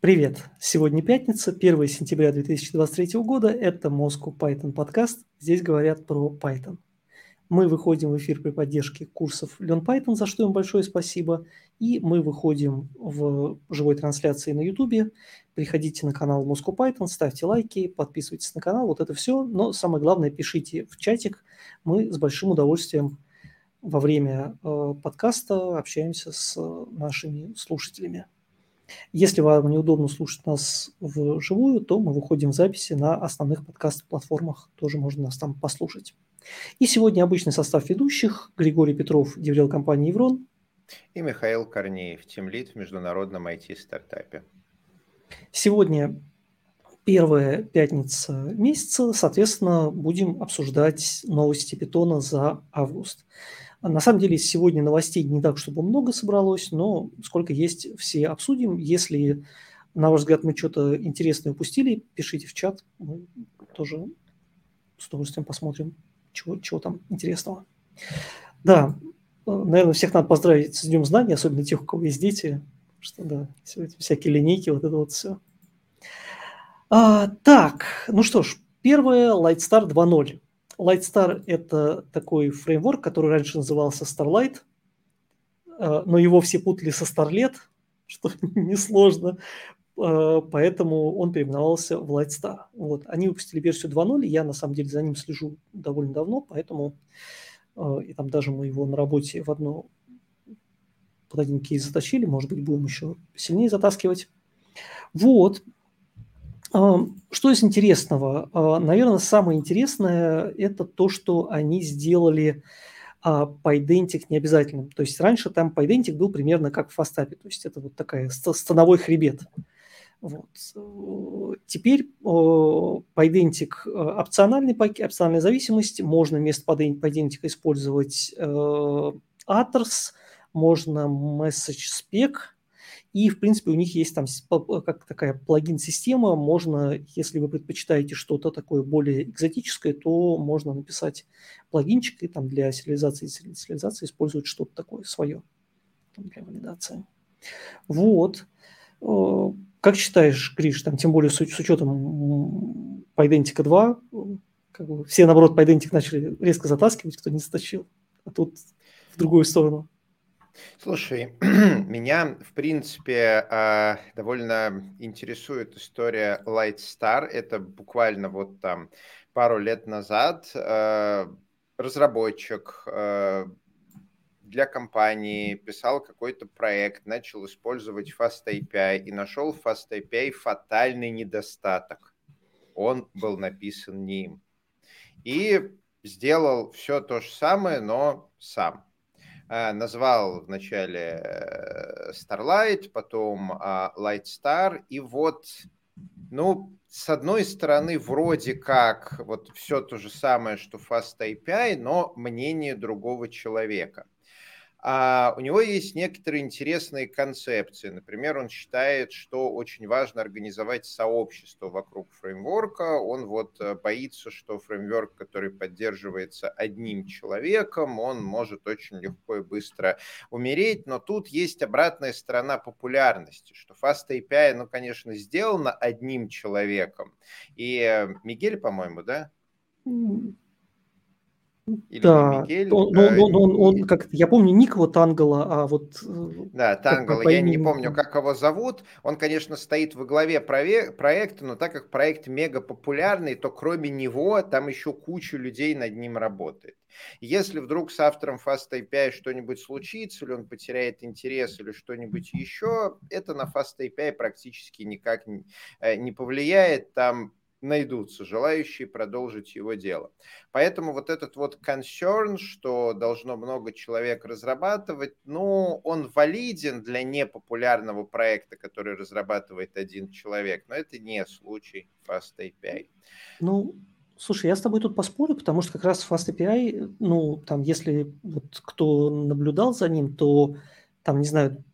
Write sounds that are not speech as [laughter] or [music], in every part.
Привет! Сегодня пятница, 1 сентября 2023 года. Это Moscow Python подкаст. Здесь говорят про Python. Мы выходим в эфир при поддержке курсов Learn Python, за что им большое спасибо. И мы выходим в живой трансляции на YouTube. Приходите на канал Moscow Python, ставьте лайки, подписывайтесь на канал. Вот это все. Но самое главное, пишите в чатик. Мы с большим удовольствием во время э, подкаста общаемся с нашими слушателями. Если вам неудобно слушать нас вживую, то мы выходим в записи на основных подкаст-платформах. Тоже можно нас там послушать. И сегодня обычный состав ведущих. Григорий Петров, деврел компании «Еврон». И Михаил Корнеев, тимлит в международном IT-стартапе. Сегодня первая пятница месяца, соответственно, будем обсуждать новости Питона за август. На самом деле сегодня новостей не так, чтобы много собралось, но сколько есть, все обсудим. Если, на ваш взгляд, мы что-то интересное упустили, пишите в чат, мы тоже с удовольствием посмотрим, чего, чего там интересного. Да, наверное, всех надо поздравить с Днем Знаний, особенно тех, у кого есть дети, что да, все эти всякие линейки, вот это вот все. А, так, ну что ж, первое Lightstar 2.0. Lightstar – это такой фреймворк, который раньше назывался Starlight, э, но его все путали со Starlet, [laughs] что несложно, э, поэтому он переименовался в Lightstar. Вот. Они выпустили версию 2.0, я на самом деле за ним слежу довольно давно, поэтому э, и там даже мы его на работе в одну под один кейс затащили, может быть, будем еще сильнее затаскивать. Вот, что из интересного? А, Наверное, самое интересное – это то, что они сделали PyDentic необязательным. То есть раньше там PyDentic был примерно как в фастапе, то есть это вот такая становой хребет. Вот. Теперь PyDentic опциональный пакет, опциональная зависимость. Можно вместо PyDentic использовать э, Address, можно Message Spec – и, в принципе, у них есть там как такая плагин-система. Можно, если вы предпочитаете что-то такое более экзотическое, то можно написать плагинчик и там для сериализации сериализации использовать что-то такое свое для валидации. Вот. Как считаешь, Гриш, там, тем более с, с учетом PyDentic 2, как бы все, наоборот, PyDentic начали резко затаскивать, кто не затащил, а тут в другую сторону. Слушай, [clears throat] меня, в принципе, а, довольно интересует история Lightstar. Это буквально вот там пару лет назад а, разработчик а, для компании писал какой-то проект, начал использовать Fast API и нашел в Fast API фатальный недостаток. Он был написан не им. И сделал все то же самое, но сам. Э, назвал вначале э, Starlight, потом а, Lightstar, и вот, ну, с одной стороны, вроде как вот все то же самое, что Fast API, но мнение другого человека – а у него есть некоторые интересные концепции. Например, он считает, что очень важно организовать сообщество вокруг фреймворка. Он вот э, боится, что фреймворк, который поддерживается одним человеком, он может очень легко и быстро умереть. Но тут есть обратная сторона популярности, что Fast API, ну, конечно, сделано одним человеком. И э, Мигель, по-моему, да? Или да, Мигель. Он, ну, он, он, он, как я помню ник вот Тангала, а вот... Э, да, Тангала, я не помню, как его зовут. Он, конечно, стоит во главе проекта, но так как проект мега популярный, то кроме него там еще куча людей над ним работает. Если вдруг с автором Fast API что-нибудь случится, или он потеряет интерес, или что-нибудь еще, это на Fast API практически никак не э, повлияет. Там найдутся желающие продолжить его дело. Поэтому вот этот вот concern, что должно много человек разрабатывать, ну, он валиден для непопулярного проекта, который разрабатывает один человек, но это не случай Fast API. Ну, Слушай, я с тобой тут поспорю, потому что как раз Fast API, ну, там, если вот кто наблюдал за ним, то там, не знаю,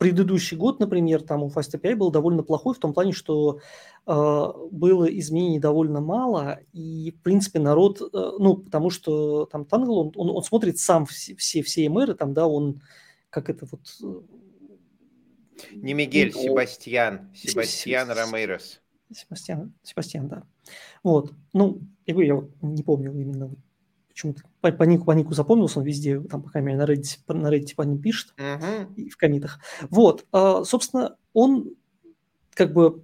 предыдущий год, например, там у Fast API был довольно плохой в том плане, что э, было изменений довольно мало, и, в принципе, народ, э, ну, потому что там Tangle, он, он, он смотрит сам все, все, все MR, там, да, он как это вот... Не Мигель, Себастьян. Себастьян Рамейрес. Себастьян, Себастьян, да. Вот. Ну, я говорю, я не помню именно почему-то по, нику, по нику запомнился, он везде, там, по крайней мере, на Reddit, на Reddit по ним пишет uh-huh. и в комитах. Вот, а, собственно, он как бы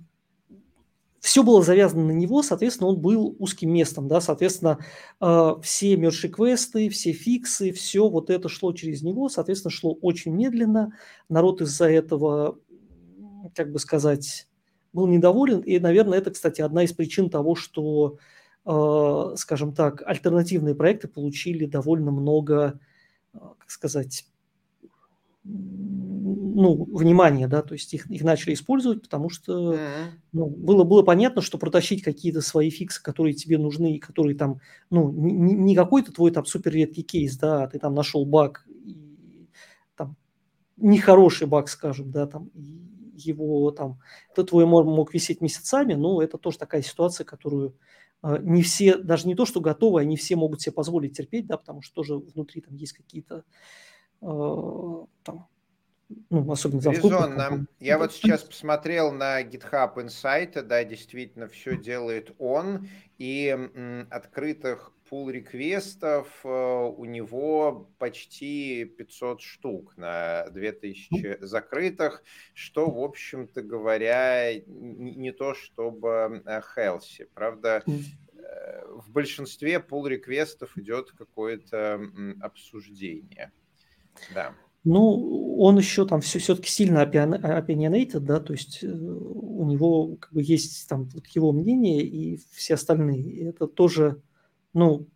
все было завязано на него, соответственно, он был узким местом, да, соответственно, э, все мерши квесты, все фиксы, все вот это шло через него, соответственно, шло очень медленно, народ из-за этого, как бы сказать, был недоволен, и, наверное, это, кстати, одна из причин того, что, скажем так, альтернативные проекты получили довольно много, э, как сказать, ну, внимание, да, то есть их, их начали использовать, потому что mm-hmm. ну, было, было понятно, что протащить какие-то свои фиксы, которые тебе нужны, и которые там, ну, не, не какой-то твой там супер редкий кейс, да, а ты там нашел баг, и, там, нехороший баг, скажем, да, там, его там, то твой мор мог висеть месяцами, но это тоже такая ситуация, которую э, не все, даже не то, что готовы, они все могут себе позволить терпеть, да, потому что тоже внутри там есть какие-то э, там, ну, особенно за Резонно. Я вот сейчас посмотрел на GitHub Insight, да, действительно, все делает он, и м, открытых пул реквестов э, у него почти 500 штук на 2000 закрытых, что, в общем-то говоря, не то чтобы Хелси. Э, Правда, э, в большинстве пул реквестов идет какое-то обсуждение. Да. Ну, он еще там все, все-таки сильно opinionated, да, то есть у него как бы есть там вот его мнение и все остальные. И это тоже, ну,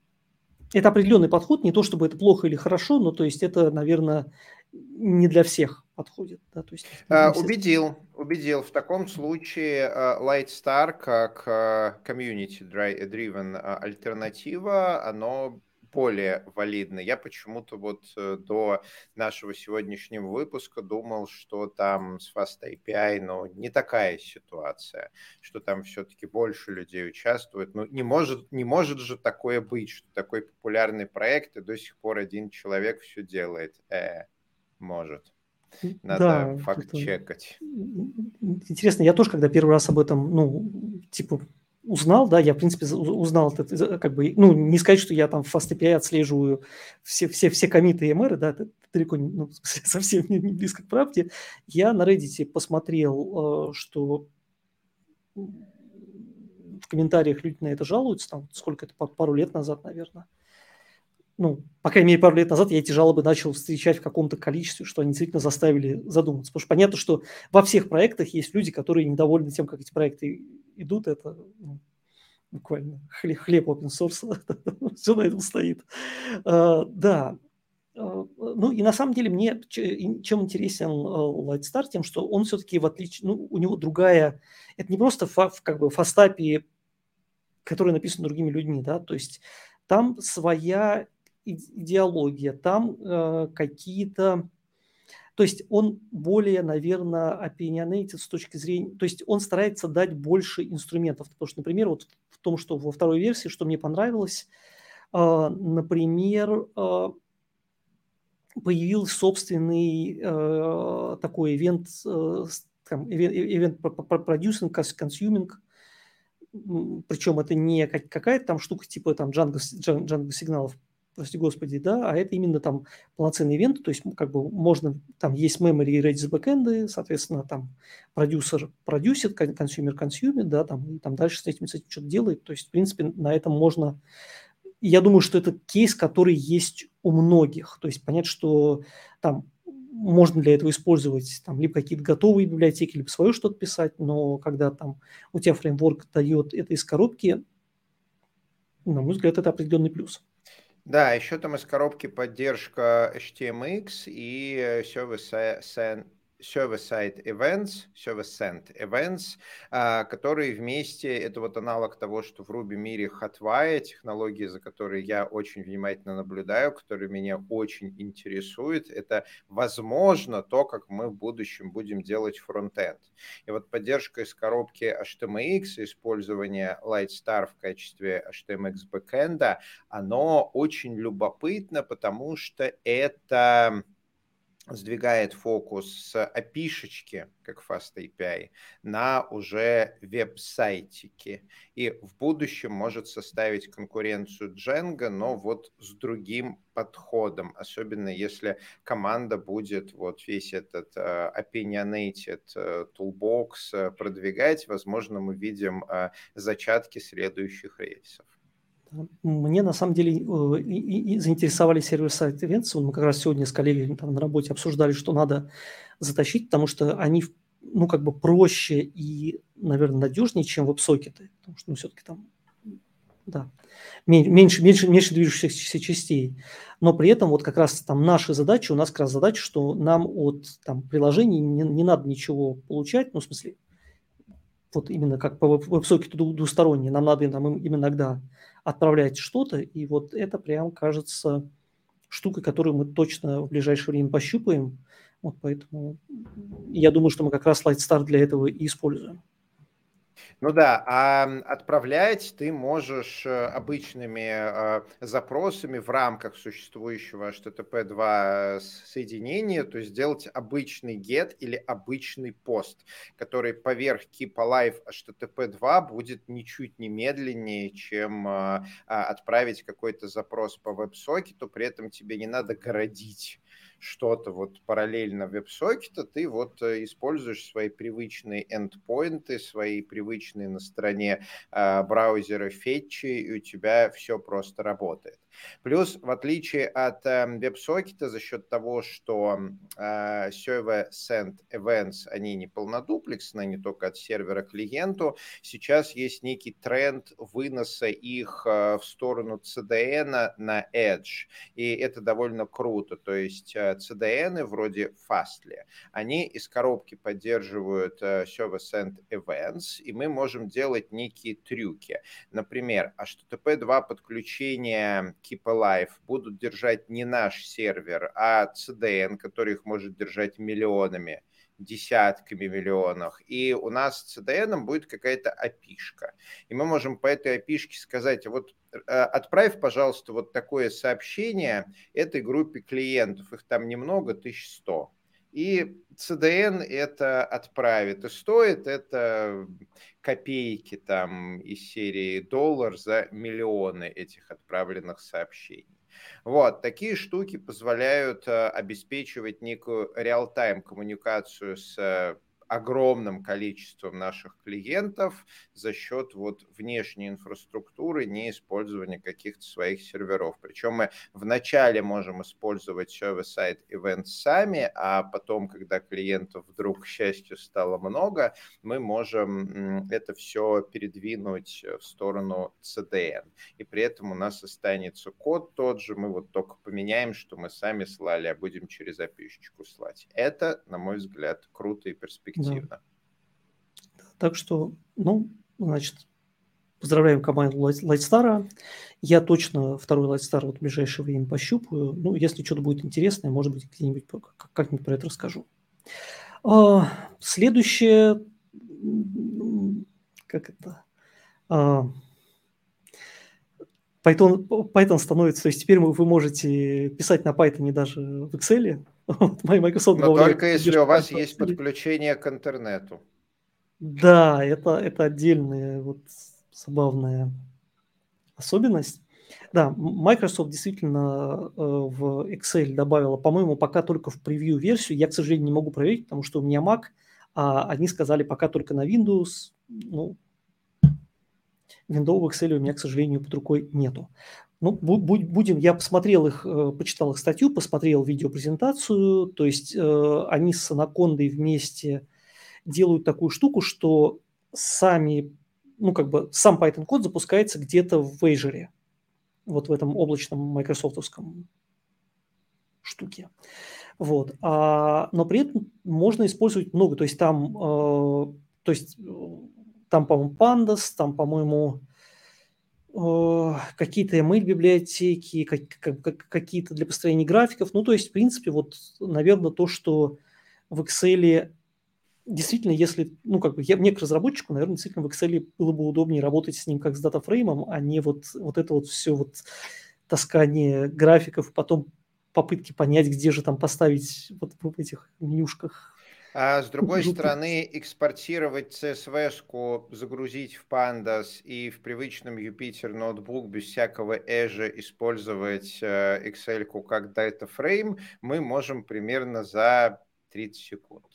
это определенный подход, не то чтобы это плохо или хорошо, но то есть это, наверное, не для всех подходит. Да, то есть, а, убедил, убедил. В таком случае uh, Lightstar как uh, community-driven альтернатива, оно более валидны. Я почему-то вот э, до нашего сегодняшнего выпуска думал, что там с Fast API, ну, не такая ситуация, что там все-таки больше людей участвует. Ну, не может, не может же такое быть, что такой популярный проект, и до сих пор один человек все делает. Э, может. Надо да, факт-чекать. Интересно, я тоже, когда первый раз об этом, ну, типа, узнал, да, я, в принципе, узнал, как бы, ну, не сказать, что я там в FastAPI отслеживаю все, все, все комиты и мэры, да, это далеко ну, [laughs] совсем не, не близко к правде. Я на Reddit посмотрел, э, что в комментариях люди на это жалуются, там, сколько это, пару лет назад, наверное. Ну, по крайней мере, пару лет назад я эти жалобы начал встречать в каком-то количестве, что они действительно заставили задуматься. Потому что понятно, что во всех проектах есть люди, которые недовольны тем, как эти проекты идут, это ну, буквально хлеб, хлеб open source, [laughs] все на этом стоит. Uh, да, uh, ну и на самом деле мне чем интересен uh, Lightstar, тем, что он все-таки в отличие, ну у него другая, это не просто фа, как бы фастапи, который написан другими людьми, да, то есть там своя идеология, там э, какие-то то есть он более, наверное, opinionated с точки зрения... То есть он старается дать больше инструментов. Потому что, например, вот в том, что во второй версии, что мне понравилось, э, например, э, появился собственный э, такой ивент, там, event producing, consuming, причем это не какая-то там штука типа там Django, Django сигналов прости господи, да, а это именно там полноценный event, то есть как бы можно, там есть in-memory и Redis бэкэнды, соответственно, там продюсер продюсит, consumer консюмит, да, там, и там дальше с этим, с этим что-то делает, то есть, в принципе, на этом можно, я думаю, что это кейс, который есть у многих, то есть понять, что там можно для этого использовать там либо какие-то готовые библиотеки, либо свое что-то писать, но когда там у тебя фреймворк дает это из коробки, на мой взгляд, это определенный плюс. Да, еще там из коробки поддержка HTMX и Service server-side events, server-send events, а, которые вместе, это вот аналог того, что в Ruby мире Hotwire, технологии, за которой я очень внимательно наблюдаю, которые меня очень интересуют, это, возможно, то, как мы в будущем будем делать фронтенд. И вот поддержка из коробки HTMX, использование Lightstar в качестве HTMX бэкэнда, оно очень любопытно, потому что это сдвигает фокус с api как Fast API, на уже веб-сайтики. И в будущем может составить конкуренцию Django, но вот с другим подходом, особенно если команда будет вот весь этот uh, opinionated uh, toolbox uh, продвигать, возможно, мы видим uh, зачатки следующих рейсов. Мне на самом деле э, и, и заинтересовали сервис-сайт Events. Мы как раз сегодня с коллегами там на работе обсуждали, что надо затащить, потому что они ну, как бы проще и, наверное, надежнее, чем веб-сокеты. Потому что, ну, все-таки там, да, меньше, меньше, меньше движущихся частей. Но при этом вот как раз там наши задачи, у нас как раз задача, что нам от там приложений не, не надо ничего получать, ну, в смысле, вот именно как по веб-сокету двусторонний, нам надо нам им иногда отправлять что-то, и вот это прям кажется штукой, которую мы точно в ближайшее время пощупаем. Вот поэтому я думаю, что мы как раз Lightstar для этого и используем. Ну да, а отправлять ты можешь э, обычными э, запросами в рамках существующего HTTP2 э, соединения, то есть сделать обычный get или обычный пост, который поверх keep alive HTTP2 будет ничуть не медленнее, чем а, отправить какой-то запрос по веб-сокету, при этом тебе не надо городить что-то вот параллельно веб-сокета, ты вот э, используешь свои привычные эндпоинты, свои привычные на стороне э, браузера фетчи, и у тебя все просто работает. Плюс, в отличие от э, WebSocket, за счет того, что э, Server Send Events, они не полнодуплексные, не только от сервера к клиенту, сейчас есть некий тренд выноса их э, в сторону CDN на Edge. И это довольно круто. То есть э, CDN вроде Fastly, они из коробки поддерживают э, Server Send Events, и мы можем делать некие трюки. Например, HTTP2 подключение Keep Alive будут держать не наш сервер, а CDN, который их может держать миллионами десятками миллионов. И у нас с CDN будет какая-то опишка. И мы можем по этой опишке сказать, вот э, отправь, пожалуйста, вот такое сообщение этой группе клиентов. Их там немного, 1100. И CDN это отправит. И стоит это копейки там из серии доллар за миллионы этих отправленных сообщений. Вот, такие штуки позволяют э, обеспечивать некую реал-тайм коммуникацию с э, огромным количеством наших клиентов за счет вот внешней инфраструктуры, не использования каких-то своих серверов. Причем мы вначале можем использовать server-side event сами, а потом, когда клиентов вдруг, к счастью, стало много, мы можем это все передвинуть в сторону CDN. И при этом у нас останется код тот же, мы вот только поменяем, что мы сами слали, а будем через api слать. Это, на мой взгляд, круто и перспективно эффективно. Да. Так что, ну, значит, поздравляем команду Lightstar. Я точно второй Lightstar вот в ближайшее время пощупаю. Ну, если что-то будет интересное, может быть, где-нибудь как-нибудь про это расскажу. А, следующее, как это, а, Python, Python становится, то есть теперь вы можете писать на Python даже в Excel, Microsoft Но только если у вас есть подключение к интернету. Да, это, это отдельная вот забавная особенность. Да, Microsoft действительно э, в Excel добавила, по-моему, пока только в превью-версию. Я, к сожалению, не могу проверить, потому что у меня Mac, а они сказали пока только на Windows. Ну, Windows в Excel у меня, к сожалению, под рукой нету. Ну, будем, я посмотрел их, э, почитал их статью, посмотрел видеопрезентацию, то есть э, они с Анакондой вместе делают такую штуку, что сами, ну, как бы сам Python код запускается где-то в Azure, вот в этом облачном майкрософтовском штуке. Вот. А, но при этом можно использовать много, то есть там, э, то есть там, по-моему, Pandas, там, по-моему, какие-то ML-библиотеки, какие-то для построения графиков. Ну, то есть, в принципе, вот, наверное, то, что в Excel действительно, если, ну, как бы, я, мне как разработчику, наверное, действительно в Excel было бы удобнее работать с ним как с датафреймом, а не вот, вот это вот все вот таскание графиков, потом попытки понять, где же там поставить вот в этих менюшках а с другой стороны, экспортировать CSV-шку, загрузить в Pandas и в привычном Jupyter ноутбук без всякого Edge использовать э, Excel как data frame мы можем примерно за 30 секунд.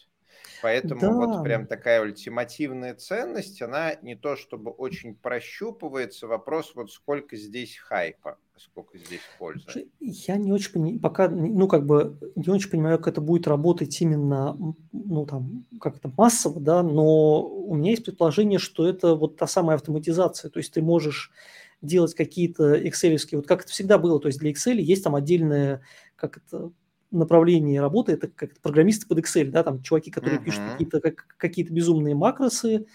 Поэтому да. вот прям такая ультимативная ценность, она не то чтобы очень прощупывается, вопрос вот сколько здесь хайпа сколько здесь пользы? Я не очень понимаю, пока, ну, как бы, не очень понимаю, как это будет работать именно, ну, там, как это массово, да, но у меня есть предположение, что это вот та самая автоматизация, то есть ты можешь делать какие-то excel вот как это всегда было, то есть для Excel есть там отдельное, как это, направление работы, это как программисты под Excel, да, там чуваки, которые uh-huh. пишут какие-то, как, какие-то безумные макросы,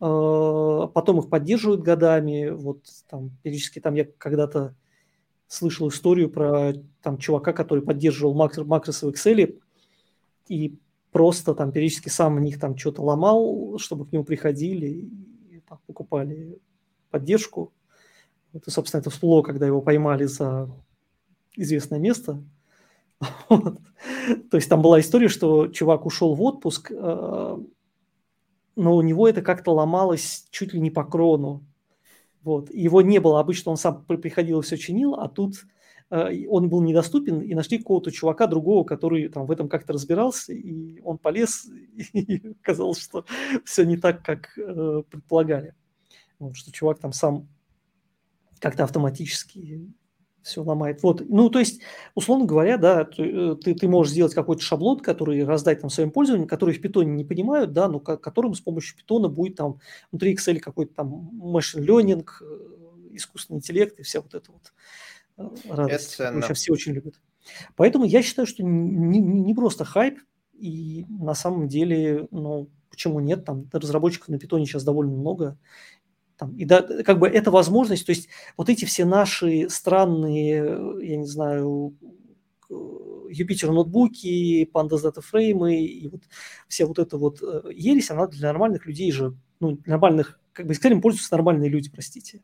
а, потом их поддерживают годами, вот там периодически там я когда-то слышал историю про там чувака, который поддерживал макро, макросы в Excel и просто там периодически сам в них там что-то ломал, чтобы к нему приходили и там, покупали поддержку. Вот, и, собственно, это всплыло, когда его поймали за известное место. [laughs] То есть там была история, что чувак ушел в отпуск, э, но у него это как-то ломалось чуть ли не по крону. Вот. Его не было, обычно он сам приходил и все чинил, а тут э, он был недоступен, и нашли какого-то чувака другого, который там в этом как-то разбирался, и он полез, [laughs] и казалось, что все не так, как э, предполагали. Вот, что чувак там сам как-то автоматически все ломает. Вот, ну, то есть, условно говоря, да, ты, э, ты можешь сделать какой-то шаблон, который раздать там своим пользователям, которые в питоне не понимают, да, но которым с помощью питона будет там внутри Excel какой-то там machine learning, э, искусственный интеллект и вся вот эта вот э, радость, которую сейчас все очень любят. Поэтому я считаю, что не, не, не просто хайп, и на самом деле, ну, почему нет, там разработчиков на питоне сейчас довольно много, там, и да, как бы это возможность, то есть вот эти все наши странные, я не знаю, Юпитер ноутбуки, Pandas Data Frame и вот вся вот эта вот э, ересь, она для нормальных людей же, ну, нормальных, как бы скорее пользуются нормальные люди, простите.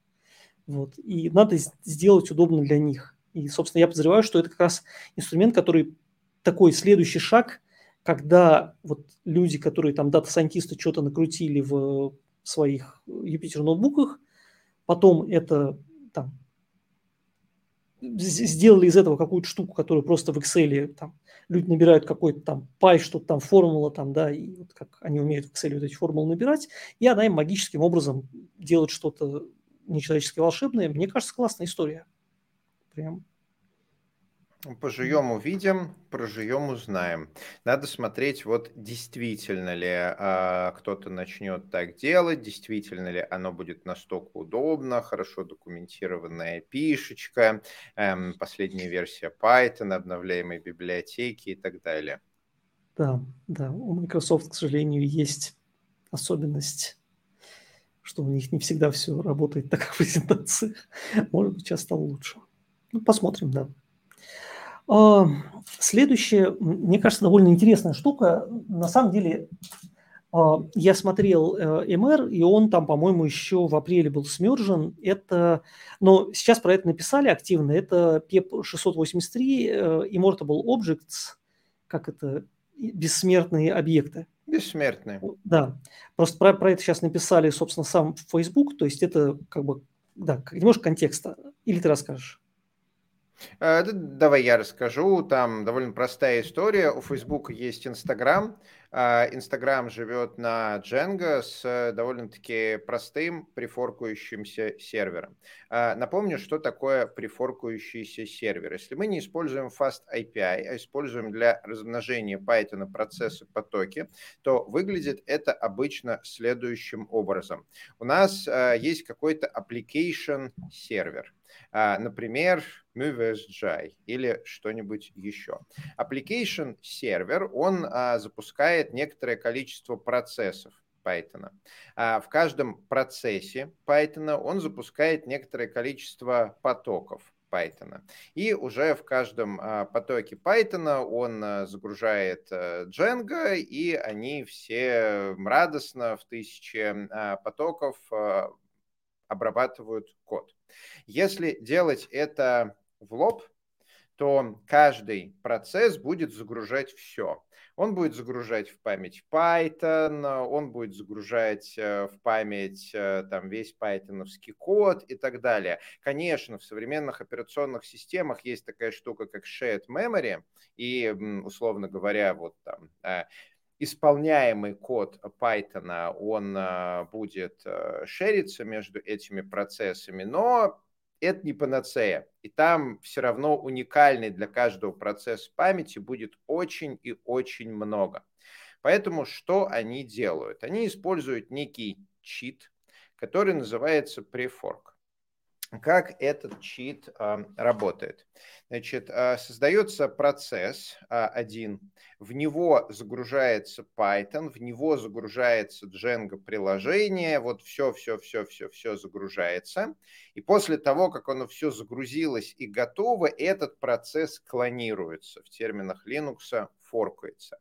Вот. И надо сделать удобно для них. И, собственно, я подозреваю, что это как раз инструмент, который такой следующий шаг, когда вот люди, которые там дата-сайентисты что-то накрутили в своих Юпитер ноутбуках, потом это там, сделали из этого какую-то штуку, которую просто в Excel там, люди набирают какой-то там пай, что-то там формула там, да, и вот как они умеют в Excel вот эти формулы набирать, и она им магическим образом делает что-то нечеловечески волшебное. Мне кажется, классная история. Прям Пожуем, увидим, прожуем, узнаем. Надо смотреть, вот действительно ли а, кто-то начнет так делать, действительно ли оно будет настолько удобно, хорошо документированная пишечка, эм, последняя версия Python, обновляемой библиотеки и так далее. Да, да, у Microsoft, к сожалению, есть особенность, что у них не всегда все работает так, как в презентациях. Может быть, сейчас стало лучше. Ну, посмотрим, да. А, следующее, мне кажется, довольно интересная штука. На самом деле, а, я смотрел э, МР, и он там, по-моему, еще в апреле был смержен. Это, но сейчас про это написали активно. Это PEP 683 э, Immortable Objects, как это, бессмертные объекты. Бессмертные. Да. Просто про, про это сейчас написали, собственно, сам Facebook. То есть это как бы, да, немножко контекста. Или ты расскажешь? Э, давай я расскажу. Там довольно простая история. У Facebook есть Instagram. А, Инстаграм живет на Django с довольно-таки простым прифоркающимся сервером. Напомню, что такое прифоркающийся сервер. Если мы не используем Fast API, а используем для размножения Python процессы потоки, то выглядит это обычно следующим образом. У нас есть какой-то application сервер. Например, MoveSJ или что-нибудь еще. Application сервер, он а, запускает некоторое количество процессов. Python. А в каждом процессе Python он запускает некоторое количество потоков. Python. И уже в каждом а, потоке Python он а, загружает а, Django, и они все радостно в тысячи а, потоков а, обрабатывают код. Если делать это в лоб, то каждый процесс будет загружать все. Он будет загружать в память Python, он будет загружать э, в память э, там весь пайтоновский код и так далее. Конечно, в современных операционных системах есть такая штука, как shared memory, и, условно говоря, вот там э, исполняемый код Python, он будет шериться между этими процессами, но это не панацея. И там все равно уникальный для каждого процесса памяти будет очень и очень много. Поэтому что они делают? Они используют некий чит, который называется prefork. Как этот чит работает? Значит, а, создается процесс а, один, в него загружается Python, в него загружается Django приложение, вот все, все, все, все, все загружается. И после того, как оно все загрузилось и готово, этот процесс клонируется. В терминах Linux форкается.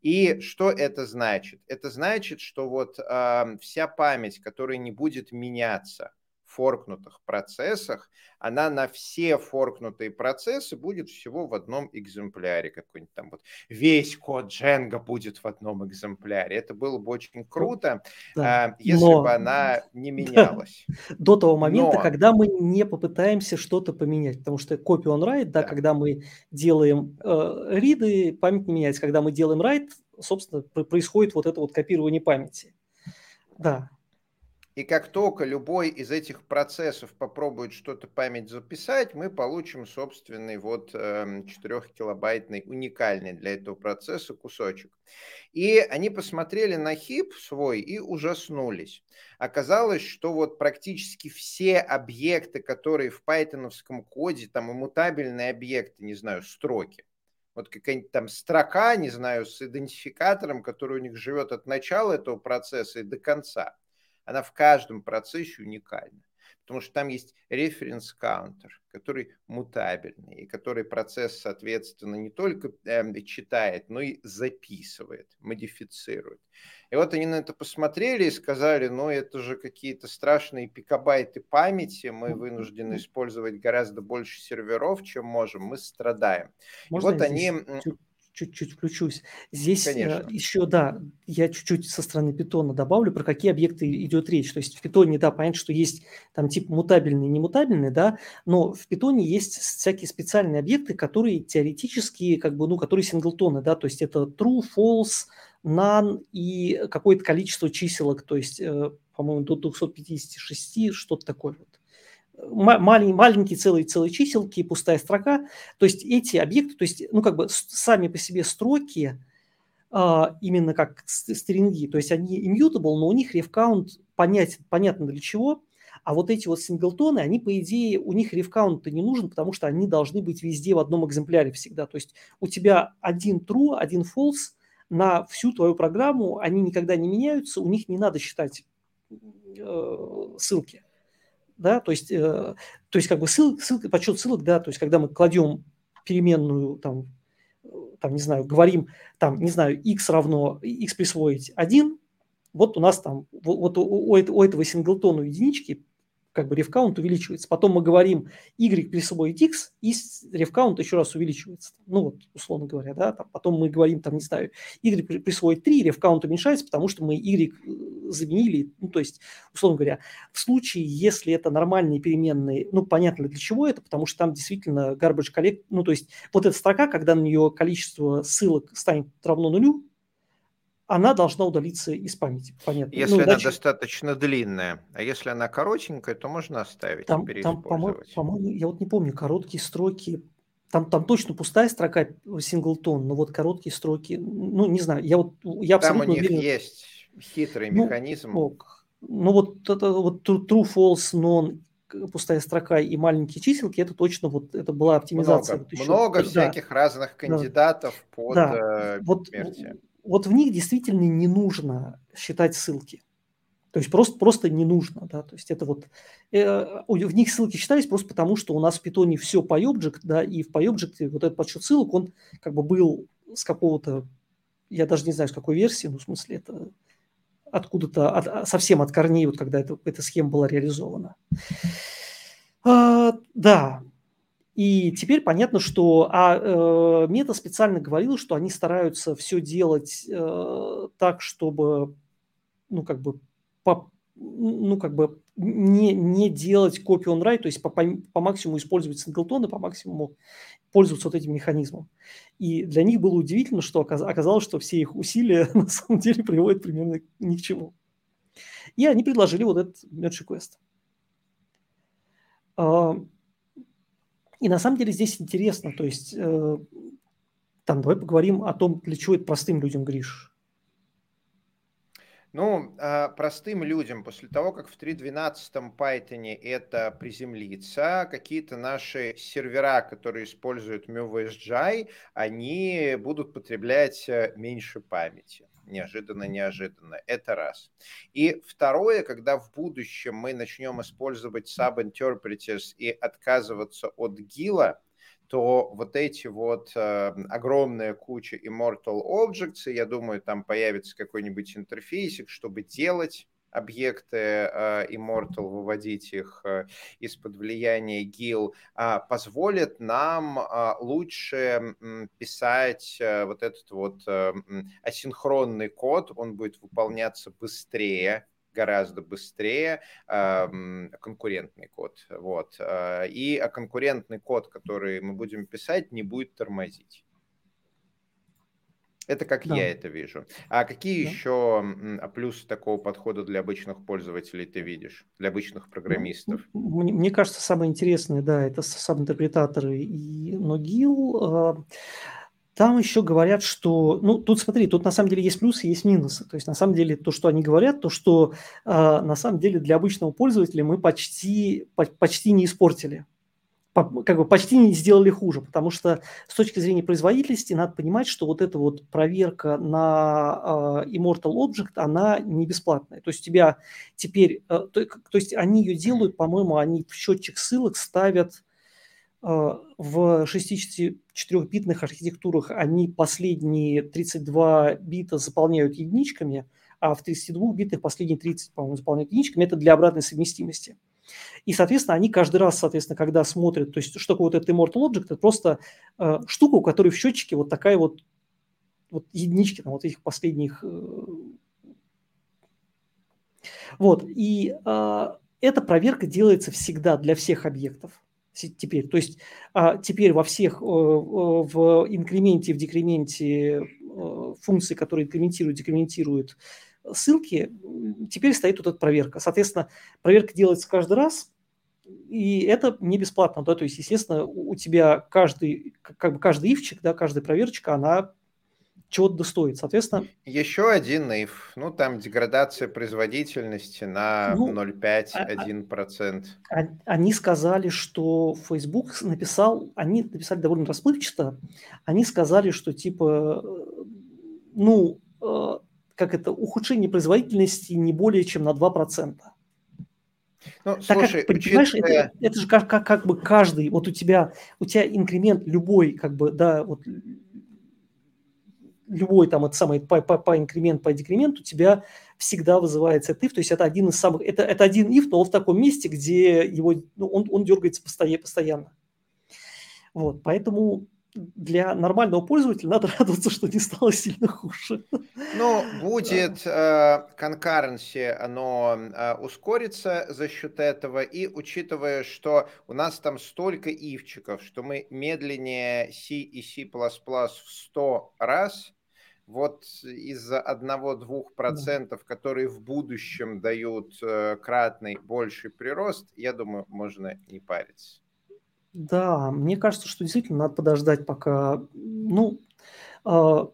И что это значит? Это значит, что вот э, вся память, которая не будет меняться, форкнутых процессах, она на все форкнутые процессы будет всего в одном экземпляре. Какой-нибудь там вот весь код Django будет в одном экземпляре. Это было бы очень круто, да. А, если Но... бы она не менялась. [laughs] До того момента, Но... когда мы не попытаемся что-то поменять. Потому что copy on write, да, да. когда мы делаем э, риды, память не меняется. Когда мы делаем write, собственно, происходит вот это вот копирование памяти. Да, и как только любой из этих процессов попробует что-то память записать, мы получим собственный вот 4-килобайтный эм, уникальный для этого процесса кусочек. И они посмотрели на хип свой и ужаснулись. Оказалось, что вот практически все объекты, которые в пайтоновском коде, там иммутабельные объекты, не знаю, строки, вот какая-нибудь там строка, не знаю, с идентификатором, который у них живет от начала этого процесса и до конца – она в каждом процессе уникальна. Потому что там есть референс-каунтер, который мутабельный, и который процесс, соответственно, не только э, читает, но и записывает, модифицирует. И вот они на это посмотрели и сказали, ну это же какие-то страшные пикабайты памяти, мы вынуждены использовать гораздо больше серверов, чем можем, мы страдаем. Можно и вот они чуть-чуть включусь. Здесь э, Конечно. еще, да, я чуть-чуть со стороны питона добавлю, про какие объекты идет речь. То есть в питоне, да, понятно, что есть там тип мутабельный, немутабельный, да, но в питоне есть всякие специальные объекты, которые теоретически, как бы, ну, которые синглтоны, да, то есть это true, false, none и какое-то количество чиселок, то есть, э, по-моему, до 256, что-то такое вот маленькие, целые, целые чиселки, пустая строка. То есть эти объекты, то есть, ну, как бы сами по себе строки, а, именно как стринги, то есть они immutable, но у них рефкаунт понятен, понятно для чего, а вот эти вот синглтоны, они, по идее, у них рефкаунт не нужен, потому что они должны быть везде в одном экземпляре всегда. То есть у тебя один true, один false на всю твою программу, они никогда не меняются, у них не надо считать э, ссылки да, то есть, э, то есть как бы ссыл, ссылка, подсчет ссылок, да, то есть когда мы кладем переменную, там, там, не знаю, говорим, там, не знаю, x равно, x присвоить 1, вот у нас там, вот у, у, у этого синглтона единички как бы рефкаунт увеличивается. Потом мы говорим y присвоить x, и рефкаунт еще раз увеличивается. Ну вот, условно говоря, да, там, потом мы говорим, там, не знаю, y присвоить 3, рефкаунт уменьшается, потому что мы y э, заменили, ну, то есть, условно говоря, в случае, если это нормальные переменные, ну, понятно для чего это, потому что там действительно garbage collect, ну, то есть, вот эта строка, когда на нее количество ссылок станет равно нулю, она должна удалиться из памяти. Понятно. Если ну, она иначе... достаточно длинная, а если она коротенькая, то можно оставить там, и там, по-моему, по-моему, я вот не помню, короткие строки, там, там точно пустая строка синглтон, но вот короткие строки, ну, не знаю, я вот, я абсолютно Там у них уверен... есть хитрый ну, механизм. Ок. Ну, вот это вот true, false, non, пустая строка и маленькие чиселки, это точно вот это была оптимизация. Много, вот еще, много да, всяких разных кандидатов да, под да, э, вот, вот в них действительно не нужно считать ссылки. То есть просто, просто не нужно, да, то есть это вот, э, в них ссылки считались просто потому, что у нас в питоне все по PyObject, да, и в PyObject вот этот подсчет ссылок, он как бы был с какого-то, я даже не знаю, с какой версии, ну, в смысле, это откуда-то, от, а, совсем от корней, вот когда это, эта схема была реализована. А, да, И теперь понятно, что а, э, Мета специально говорила, что они стараются все делать э, так, чтобы, ну, как бы, по, ну, как бы не, не делать copy on write, то есть по, по, по максимуму использовать синглтоны, по максимуму пользоваться вот этим механизмом. И для них было удивительно, что оказалось, что все их усилия [laughs] на самом деле приводят примерно ни к чему. И они предложили вот этот merge request. И на самом деле здесь интересно, то есть э, там давай поговорим о том, для чего это простым людям, Гриш. Ну, а, простым людям, после того, как в 3.12 Python это приземлится, какие-то наши сервера, которые используют MuVSGI, они будут потреблять э, меньше памяти. Неожиданно, неожиданно. Это раз. И второе, когда в будущем мы начнем использовать subinterpreters и отказываться от гила, то вот эти вот э, огромная куча Immortal Objects, я думаю, там появится какой-нибудь интерфейсик, чтобы делать объекты э, Immortal, выводить их э, из-под влияния GIL, э, позволит нам э, лучше писать э, вот этот вот э, асинхронный код, он будет выполняться быстрее, гораздо быстрее конкурентный код. Вот. И конкурентный код, который мы будем писать, не будет тормозить. Это как да. я это вижу. А какие да. еще плюсы такого подхода для обычных пользователей ты видишь, для обычных программистов? Мне, мне кажется, самое интересное, да, это саб-интерпретаторы и Nogil. А, там еще говорят, что, ну, тут смотри, тут на самом деле есть плюсы, есть минусы. То есть на самом деле то, что они говорят, то, что э, на самом деле для обычного пользователя мы почти, по, почти не испортили, по, как бы почти не сделали хуже, потому что с точки зрения производительности надо понимать, что вот эта вот проверка на э, Immortal Object, она не бесплатная. То есть тебя теперь, э, то, то есть они ее делают, по-моему, они в счетчик ссылок ставят а, в 64-битных архитектурах они последние 32 бита заполняют единичками, а в 32-битных последние 30, по-моему, заполняют единичками. Это для обратной совместимости. И, соответственно, они каждый раз, соответственно, когда смотрят, то есть что такое вот этот Immortal Object, это просто э, штука, у которой в счетчике вот такая вот, вот единички, там, вот этих последних... Э, вот, и э, эта проверка делается всегда для всех объектов теперь. То есть а, теперь во всех, э, в инкременте, в декременте э, функции, которые инкрементируют, декрементируют ссылки, теперь стоит вот эта проверка. Соответственно, проверка делается каждый раз, и это не бесплатно, да, то есть, естественно, у тебя каждый, как бы каждый ивчик, да, каждая проверочка, она чего-то стоит. Соответственно... Еще один наив. Ну, там деградация производительности на ну, 0,5-1%. А, а, они сказали, что Facebook написал, они написали довольно расплывчато, они сказали, что типа, ну, э, как это, ухудшение производительности не более чем на 2%. Ну, так слушай, как, понимаешь, учитывая... это, это же как, как, как бы каждый, вот у тебя, у тебя инкремент любой, как бы, да, вот любой там это самый по, по, по инкремент, по декремент у тебя всегда вызывается if, то есть это один из самых, это, это один if, но он в таком месте, где его, ну, он, он дергается постоянно. постоянно. Вот, поэтому для нормального пользователя надо [laughs] радоваться, что не стало сильно хуже. Ну, будет э, concurrency, оно э, ускорится за счет этого, и учитывая, что у нас там столько ивчиков, что мы медленнее C и C++ в 100 раз, вот из-за одного-двух процентов, которые в будущем дают э, кратный больший прирост, я думаю, можно не париться. Да, мне кажется, что действительно надо подождать, пока, ну, э,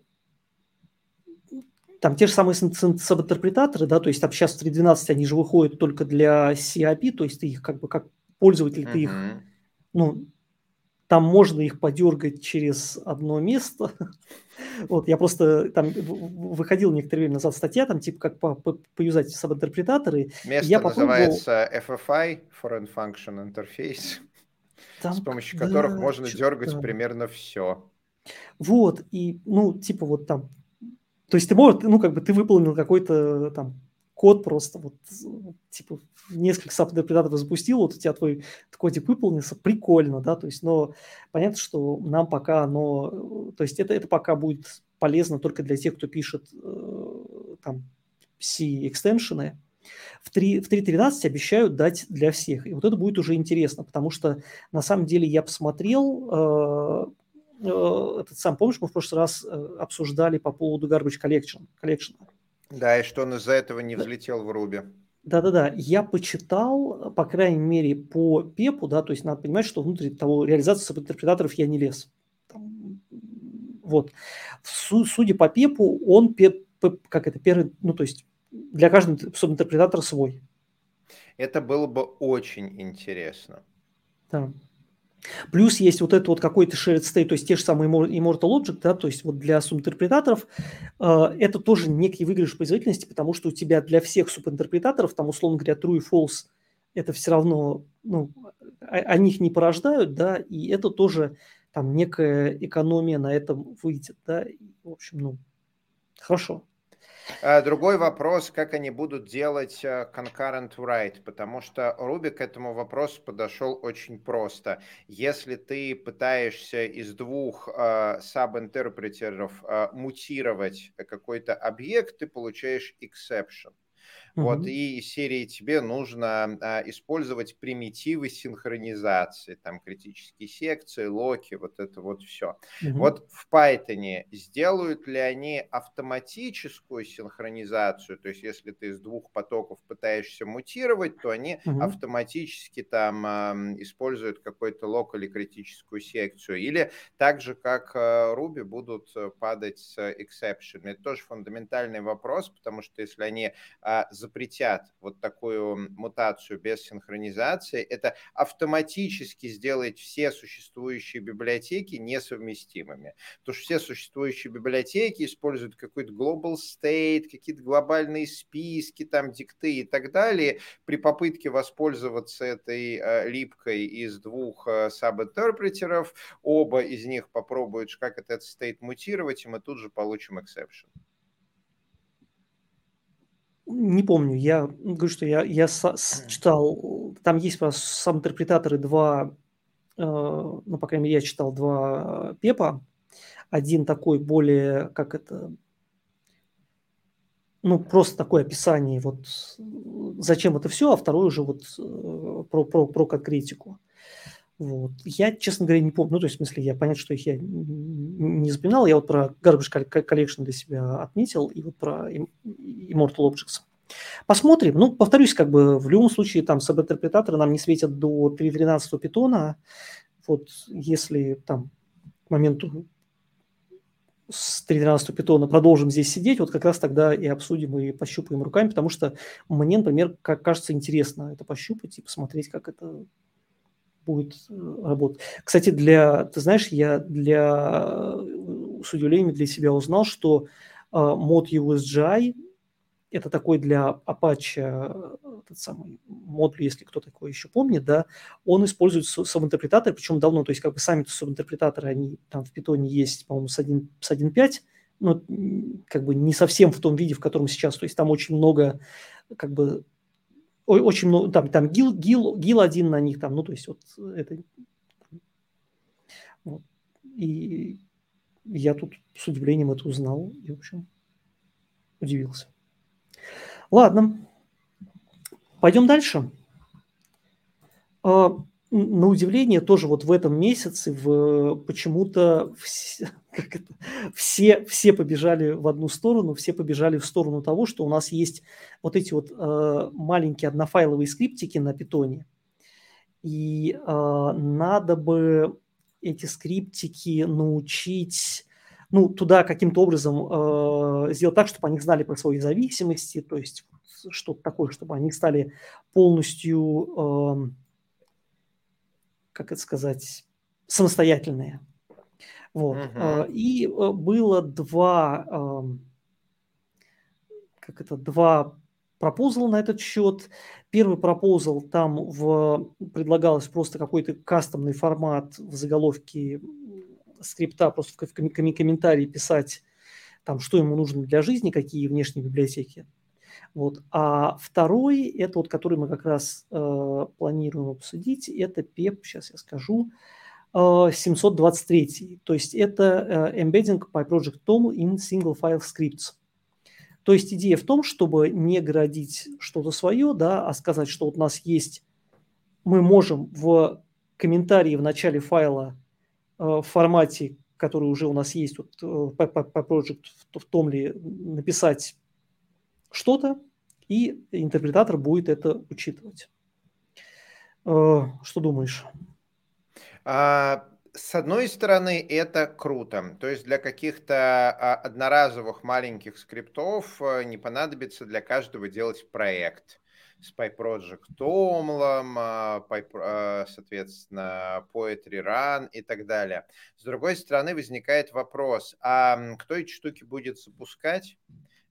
там те же самые сабинтерпретаторы, да, то есть там сейчас 3.12 они же выходят только для CAP, то есть ты их как бы как пользователь, ты их, ну, там можно их подергать через одно место. [laughs] вот, я просто там выходил некоторое время назад статья, там типа как по, по, поюзать сабинтерпретаторы. Место я называется FFI, Foreign Function Interface, там, с помощью да, которых можно дергать примерно все. Вот, и, ну, типа вот там, то есть ты можешь, ну, как бы ты выполнил какой-то там код просто вот, типа, несколько саб-интерпретаторов запустил, вот у тебя твой кодик выполнился, прикольно, да, то есть, но понятно, что нам пока оно, то есть это, это пока будет полезно только для тех, кто пишет э, там C-экстеншены, в 3.13 обещают дать для всех. И вот это будет уже интересно, потому что на самом деле я посмотрел, э, э, этот сам, помнишь, мы в прошлый раз э, обсуждали по поводу Garbage Collection. collection. Да, и что он из-за этого не взлетел в Руби. Да-да-да, я почитал, по крайней мере, по ПЕПу, да, то есть надо понимать, что внутри того реализации интерпретаторов я не лез. Там, вот. Судя по ПЕПу, он, как это, первый, ну, то есть для каждого субинтерпретатора свой. Это было бы очень интересно. Да. Плюс есть вот это вот какой-то shared state, то есть те же самые Immortal Object, да, то есть вот для субинтерпретаторов э, это тоже некий выигрыш производительности, потому что у тебя для всех субинтерпретаторов, там, условно говоря, true и false, это все равно, ну, о, о них не порождают, да, и это тоже там некая экономия на этом выйдет, да, и, в общем, ну, хорошо. А, другой вопрос, как они будут делать э, concurrent write, потому что Руби к этому вопросу подошел очень просто. Если ты пытаешься из двух э, саб-интерпретеров э, мутировать какой-то объект, ты получаешь exception. Угу. Вот, и из серии тебе нужно а, использовать примитивы синхронизации, там критические секции, локи, вот это вот все. Угу. Вот в Python сделают ли они автоматическую синхронизацию, то есть если ты из двух потоков пытаешься мутировать, то они угу. автоматически там а, используют какой-то лок или критическую секцию, или так же, как а, Ruby, будут э, падать с exception. Это тоже фундаментальный вопрос, потому что если они а, запретят вот такую мутацию без синхронизации, это автоматически сделает все существующие библиотеки несовместимыми. Потому что все существующие библиотеки используют какой-то global state, какие-то глобальные списки, там, дикты и так далее. При попытке воспользоваться этой э, липкой из двух э, саб-интерпретеров, оба из них попробуют, как этот state мутировать, и мы тут же получим exception. Не помню, я говорю, что я, я с, читал, там есть сам интерпретаторы два, э, ну, по крайней мере, я читал два пепа. Один такой более, как это, ну, просто такое описание, вот зачем это все, а второй уже вот э, про, про, про конкретику. Вот. Я, честно говоря, не помню. Ну, то есть, в смысле, я понятно, что их я не запоминал. Я вот про Garbage Collection для себя отметил и вот про Immortal Objects. Посмотрим. Ну, повторюсь, как бы в любом случае там сабинтерпретаторы нам не светят до 3.13 питона. Вот если там к моменту с 3.12 питона продолжим здесь сидеть, вот как раз тогда и обсудим и пощупаем руками, потому что мне, например, как кажется интересно это пощупать и посмотреть, как это будет э, работать. Кстати, для, ты знаешь, я для, э, с удивлением для себя узнал, что uh, мод USGI это такой для Apache этот самый модуль, если кто такой еще помнит, да, он использует субинтерпретаторы, причем давно, то есть как бы сами субинтерпретаторы, они там в питоне есть, по-моему, с 1.5, но как бы не совсем в том виде, в котором сейчас, то есть там очень много как бы очень много, там, там гил, гил, гил один на них, там, ну, то есть вот это... Вот. И я тут с удивлением это узнал и, в общем, удивился. Ладно, пойдем дальше. А, на удивление тоже вот в этом месяце в, почему-то все, [laughs] это, все, все побежали в одну сторону, все побежали в сторону того, что у нас есть вот эти вот э, маленькие однофайловые скриптики на питоне. И э, надо бы эти скриптики научить, ну, туда каким-то образом э, сделать так, чтобы они знали про свои зависимости, то есть что-то такое, чтобы они стали полностью... Как это сказать, самостоятельные. Вот. Uh-huh. И э, было два, как это, два пропозала на этот счет. Первый пропозал, там в, предлагалось просто какой-то кастомный формат в заголовке скрипта, просто в комментарии писать, там, что ему нужно для жизни, какие внешние библиотеки. Вот. А второй, это вот, который мы как раз э, планируем обсудить, это PEP, сейчас я скажу, э, 723. То есть это э, Embedding by Project Tom in Single File Scripts. То есть идея в том, чтобы не градить что-то свое, да, а сказать, что вот у нас есть, мы можем в комментарии в начале файла э, в формате, который уже у нас есть вот, э, по, по, по Project в, в том ли написать что-то, и интерпретатор будет это учитывать. Э, что думаешь? А, с одной стороны, это круто. То есть для каких-то а, одноразовых маленьких скриптов э, не понадобится для каждого делать проект с PyProject Toml, а, соответственно, Poetry Run и так далее. С другой стороны, возникает вопрос, а кто эти штуки будет запускать?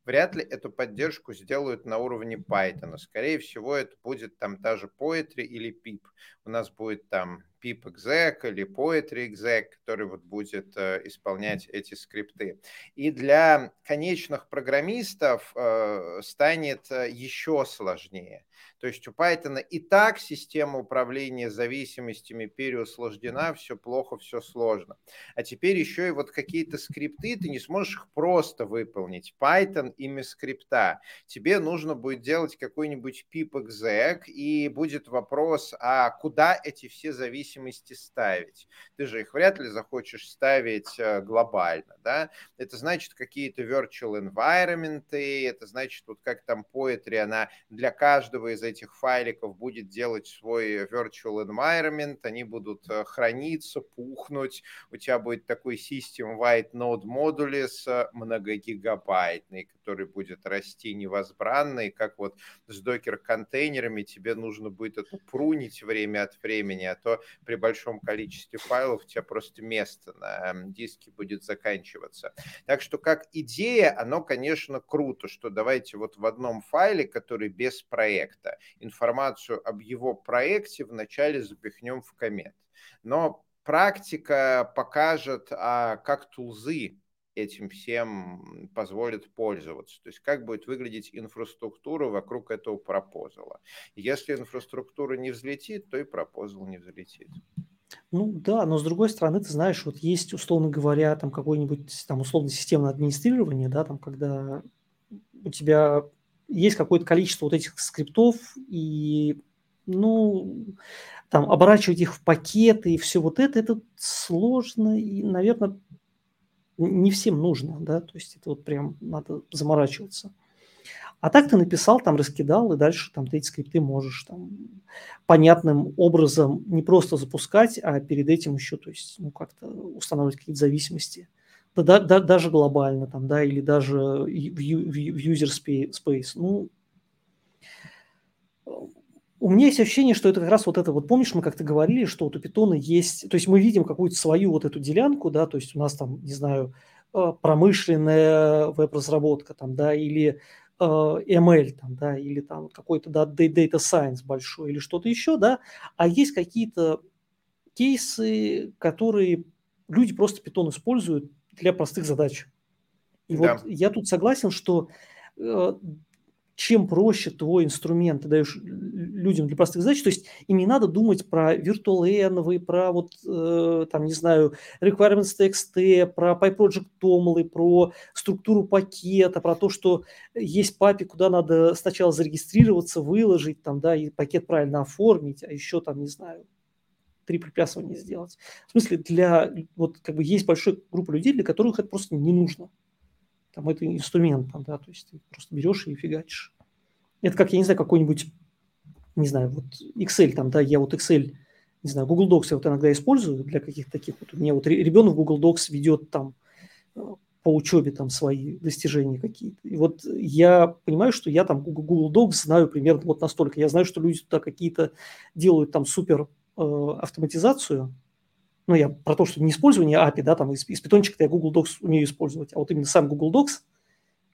Вряд ли эту поддержку сделают на уровне Python. Скорее всего, это будет там та же Poetry или PIP. У нас будет там pip exec или poetry exec, который вот будет э, исполнять эти скрипты. И для конечных программистов э, станет э, еще сложнее. То есть у Python и так система управления зависимостями переусложнена, все плохо, все сложно. А теперь еще и вот какие-то скрипты, ты не сможешь их просто выполнить. Python имя скрипта. Тебе нужно будет делать какой-нибудь pip exec, и будет вопрос, а куда эти все зависимости ставить? Ты же их вряд ли захочешь ставить э, глобально, да? Это значит какие-то virtual environment, это значит вот как там Poetry, она для каждого из этих файликов будет делать свой virtual environment, они будут э, храниться, пухнуть, у тебя будет такой system-wide node modules многогигабайтный, который будет расти невозбранно, и как вот с докер-контейнерами тебе нужно будет это прунить время от времени, а то при большом количестве файлов у тебя просто место на эм, диске будет заканчиваться. Так что как идея, оно, конечно, круто, что давайте вот в одном файле, который без проекта, информацию об его проекте вначале запихнем в коммент. Но практика покажет, а как тулзы этим всем позволит пользоваться. То есть как будет выглядеть инфраструктура вокруг этого пропозала. Если инфраструктура не взлетит, то и пропозал не взлетит. Ну да, но с другой стороны, ты знаешь, вот есть, условно говоря, там какой-нибудь там условно системное администрирование, да, там когда у тебя есть какое-то количество вот этих скриптов, и, ну, там, оборачивать их в пакеты и все вот это, это сложно, и, наверное, не всем нужно, да, то есть это вот прям надо заморачиваться. А так ты написал, там раскидал, и дальше там ты эти скрипты можешь там понятным образом не просто запускать, а перед этим еще, то есть, ну, как-то устанавливать какие-то зависимости – да, да, даже глобально там, да, или даже в, в, в user space. Ну, у меня есть ощущение, что это как раз вот это, вот помнишь, мы как-то говорили, что вот у питона есть, то есть мы видим какую-то свою вот эту делянку, да, то есть у нас там, не знаю, э, промышленная веб-разработка там, да, или э, ML там, да, или там какой-то да, data science большой или что-то еще, да, а есть какие-то кейсы, которые люди просто питон используют для простых задач. И да. вот я тут согласен, что э, чем проще твой инструмент ты даешь людям для простых задач, то есть им не надо думать про virtual про вот, э, там, не знаю, requirements txt, про PyProject TOML, про структуру пакета, про то, что есть папе, куда надо сначала зарегистрироваться, выложить, там, да, и пакет правильно оформить, а еще там, не знаю, три препятствования сделать. В смысле, для, вот как бы есть большая группа людей, для которых это просто не нужно. Там это инструмент, там, да, то есть ты просто берешь и фигачишь. Это как, я не знаю, какой-нибудь, не знаю, вот Excel, там, да, я вот Excel, не знаю, Google Docs я вот иногда использую для каких-то таких вот, у меня вот ребенок в Google Docs ведет там э, по учебе там свои достижения какие-то. И вот я понимаю, что я там Google Docs знаю примерно вот настолько. Я знаю, что люди туда какие-то делают там супер Э, автоматизацию, ну, я про то, что не использование API, да, там из, из питончика я Google Docs умею использовать, а вот именно сам Google Docs,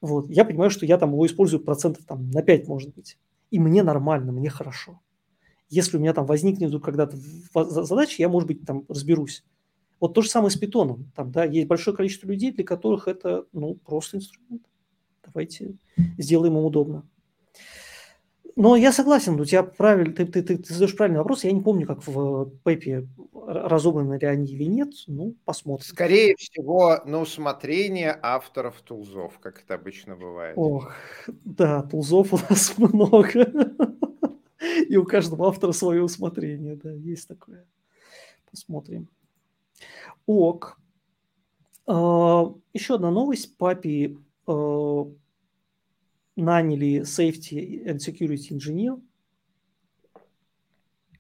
вот, я понимаю, что я там его использую процентов там на 5, может быть. И мне нормально, мне хорошо. Если у меня там возникнет когда-то задача, я, может быть, там разберусь. Вот то же самое с питоном. Там, да, есть большое количество людей, для которых это, ну, просто инструмент. Давайте сделаем им удобно. Но я согласен, у тебя правильно, ты, ты, ты, ты задаешь правильный вопрос. Я не помню, как в Пепе разобраны ли они или нет. Ну, посмотрим. Скорее всего, на усмотрение авторов тулзов, как это обычно бывает. Ох, да, тулзов у нас [laughs] много. И у каждого автора свое усмотрение, да, есть такое. Посмотрим. Ок. А, еще одна новость. Папи а, наняли safety and security engineer.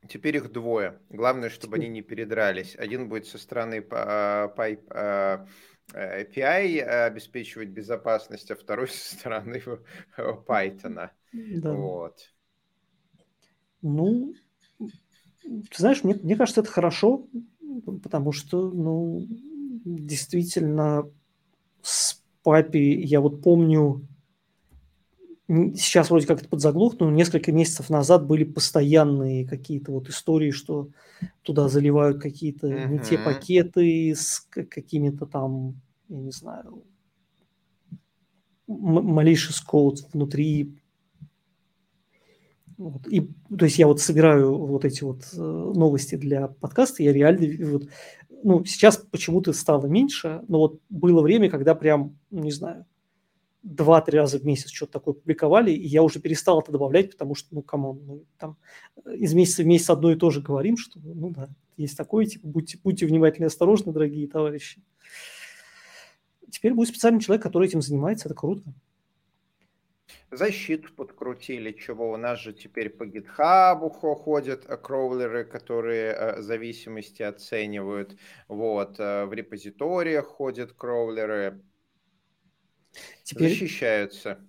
Теперь их двое. Главное, чтобы Теперь... они не передрались. Один будет со стороны Pipe, а, API обеспечивать безопасность, а второй [laughs] со стороны Python. Да. Вот. Ну, ты знаешь, мне, мне кажется, это хорошо, потому что, ну, действительно, с папи я вот помню, сейчас вроде как это подзаглух, но несколько месяцев назад были постоянные какие-то вот истории, что туда заливают какие-то uh-huh. не те пакеты с какими-то там, я не знаю, malicious code внутри. Вот. И, то есть я вот собираю вот эти вот э, новости для подкаста, я реально вот, ну, сейчас почему-то стало меньше, но вот было время, когда прям, ну, не знаю, два-три раза в месяц что-то такое публиковали, и я уже перестал это добавлять, потому что, ну, come on, мы там э, из месяца в месяц одно и то же говорим, что, ну, да, есть такое, типа, будьте, будьте внимательны и осторожны, дорогие товарищи. Теперь будет специальный человек, который этим занимается, это круто. Защиту подкрутили, чего у нас же теперь по GitHub ходят э, кроулеры, которые э, зависимости оценивают. Вот, в репозиториях ходят кроулеры, Теперь, защищаются.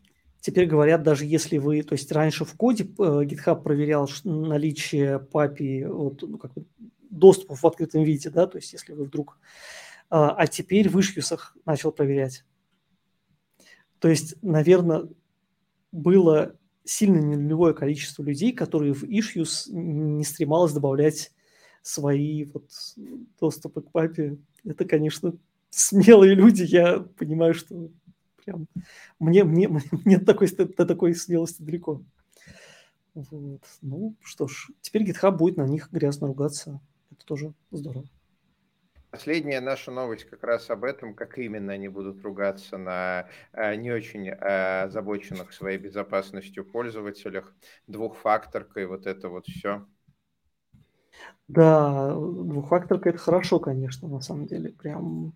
Теперь говорят, даже если вы, то есть раньше в коде э, GitHub проверял наличие папи, вот, ну, как доступа в открытом виде, да, то есть если вы вдруг, а, а теперь в ишьюсах начал проверять. То есть, наверное, было сильно нулевое количество людей, которые в issues не стремалось добавлять свои вот доступы к папе. Это, конечно, смелые люди, я понимаю, что прям мне, мне, [laughs] мне такой, до такой смелости далеко. Вот. Ну что ж, теперь GitHub будет на них грязно ругаться. Это тоже здорово. Последняя наша новость как раз об этом, как именно они будут ругаться на э, не очень э, озабоченных своей безопасностью пользователях, двухфакторка и вот это вот все. Да, двухфакторка это хорошо, конечно, на самом деле. Прям